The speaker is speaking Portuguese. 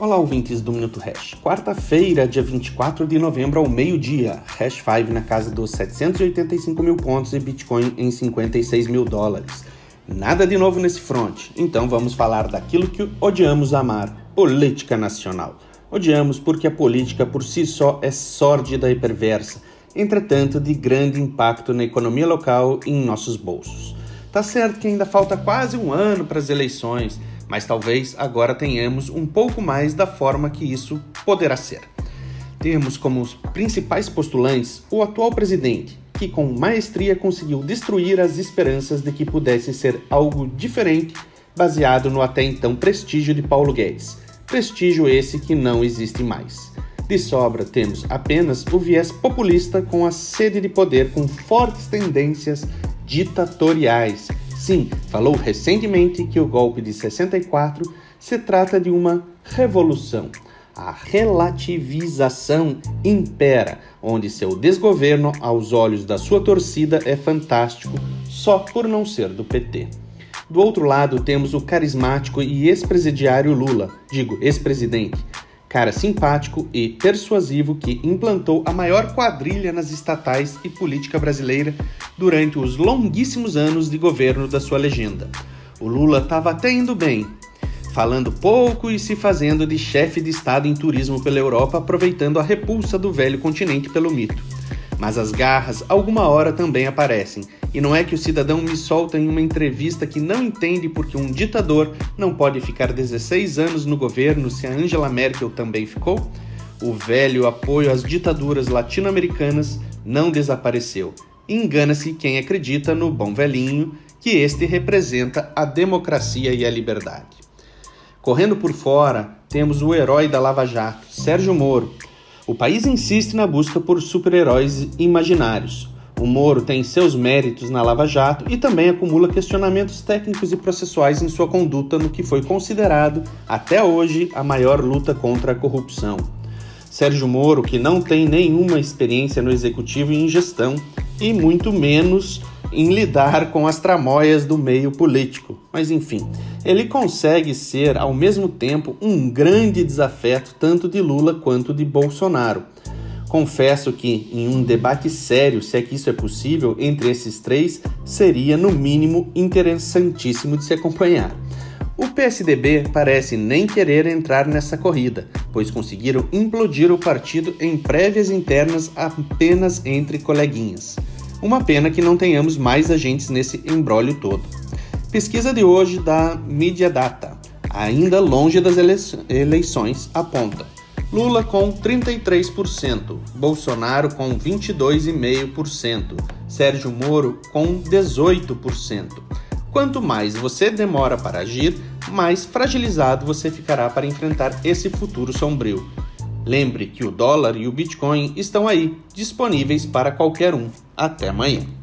Olá, ouvintes do Minuto Hash. Quarta-feira, dia 24 de novembro, ao meio-dia. Hash 5 na casa dos 785 mil pontos e Bitcoin em 56 mil dólares. Nada de novo nesse front, então vamos falar daquilo que odiamos amar: política nacional. Odiamos porque a política por si só é sórdida e perversa, entretanto, de grande impacto na economia local e em nossos bolsos. Tá certo que ainda falta quase um ano para as eleições mas talvez agora tenhamos um pouco mais da forma que isso poderá ser. Temos como os principais postulantes o atual presidente, que com maestria conseguiu destruir as esperanças de que pudesse ser algo diferente, baseado no até então prestígio de Paulo Guedes. Prestígio esse que não existe mais. De sobra, temos apenas o viés populista com a sede de poder com fortes tendências ditatoriais Sim, falou recentemente que o golpe de 64 se trata de uma revolução. A relativização impera, onde seu desgoverno, aos olhos da sua torcida, é fantástico só por não ser do PT. Do outro lado, temos o carismático e ex-presidiário Lula, digo, ex-presidente, cara simpático e persuasivo que implantou a maior quadrilha nas estatais e política brasileira durante os longuíssimos anos de governo da sua legenda. O Lula estava até indo bem, falando pouco e se fazendo de chefe de Estado em turismo pela Europa, aproveitando a repulsa do velho continente pelo mito. Mas as garras, alguma hora, também aparecem, e não é que o cidadão me solta em uma entrevista que não entende porque um ditador não pode ficar 16 anos no governo se a Angela Merkel também ficou? O velho apoio às ditaduras latino-americanas não desapareceu. Engana-se quem acredita no bom velhinho, que este representa a democracia e a liberdade. Correndo por fora, temos o herói da Lava Jato, Sérgio Moro. O país insiste na busca por super-heróis imaginários. O Moro tem seus méritos na Lava Jato e também acumula questionamentos técnicos e processuais em sua conduta no que foi considerado, até hoje, a maior luta contra a corrupção. Sérgio Moro, que não tem nenhuma experiência no executivo e em gestão, e muito menos em lidar com as tramóias do meio político. Mas enfim, ele consegue ser ao mesmo tempo um grande desafeto tanto de Lula quanto de Bolsonaro Confesso que, em um debate sério, se é que isso é possível, entre esses três, seria no mínimo interessantíssimo de se acompanhar. O PSDB parece nem querer entrar nessa corrida, pois conseguiram implodir o partido em prévias internas apenas entre coleguinhas. Uma pena que não tenhamos mais agentes nesse embrólio todo. Pesquisa de hoje da Media Data, ainda longe das eleições, aponta Lula com 33%, Bolsonaro com 22,5%, Sérgio Moro com 18%. Quanto mais você demora para agir, mais fragilizado você ficará para enfrentar esse futuro sombrio. Lembre que o dólar e o Bitcoin estão aí, disponíveis para qualquer um. Até amanhã.